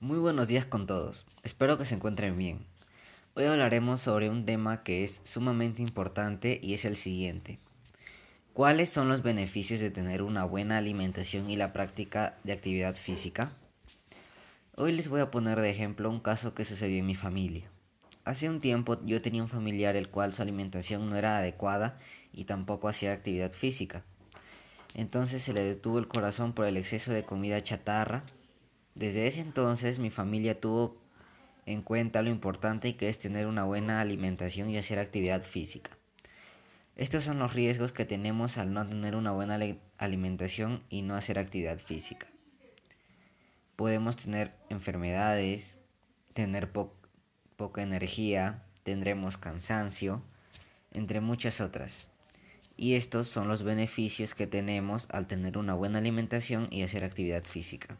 Muy buenos días con todos. Espero que se encuentren bien. Hoy hablaremos sobre un tema que es sumamente importante y es el siguiente. ¿Cuáles son los beneficios de tener una buena alimentación y la práctica de actividad física? Hoy les voy a poner de ejemplo un caso que sucedió en mi familia. Hace un tiempo yo tenía un familiar el cual su alimentación no era adecuada y tampoco hacía actividad física. Entonces se le detuvo el corazón por el exceso de comida chatarra desde ese entonces mi familia tuvo en cuenta lo importante que es tener una buena alimentación y hacer actividad física. Estos son los riesgos que tenemos al no tener una buena alimentación y no hacer actividad física. Podemos tener enfermedades, tener poca energía, tendremos cansancio, entre muchas otras. Y estos son los beneficios que tenemos al tener una buena alimentación y hacer actividad física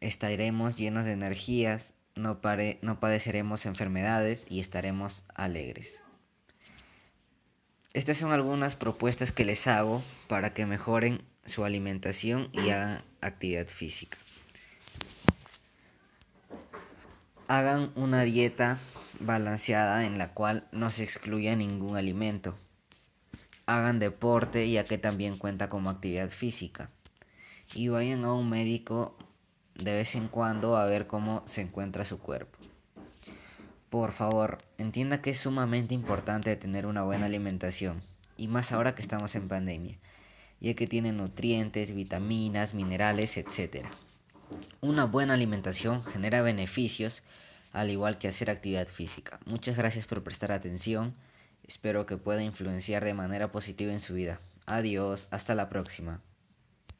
estaremos llenos de energías, no, no padeceremos enfermedades y estaremos alegres. Estas son algunas propuestas que les hago para que mejoren su alimentación y hagan actividad física. Hagan una dieta balanceada en la cual no se excluya ningún alimento. Hagan deporte ya que también cuenta como actividad física. Y vayan a un médico de vez en cuando a ver cómo se encuentra su cuerpo. Por favor, entienda que es sumamente importante tener una buena alimentación, y más ahora que estamos en pandemia, ya que tiene nutrientes, vitaminas, minerales, etc. Una buena alimentación genera beneficios, al igual que hacer actividad física. Muchas gracias por prestar atención, espero que pueda influenciar de manera positiva en su vida. Adiós, hasta la próxima.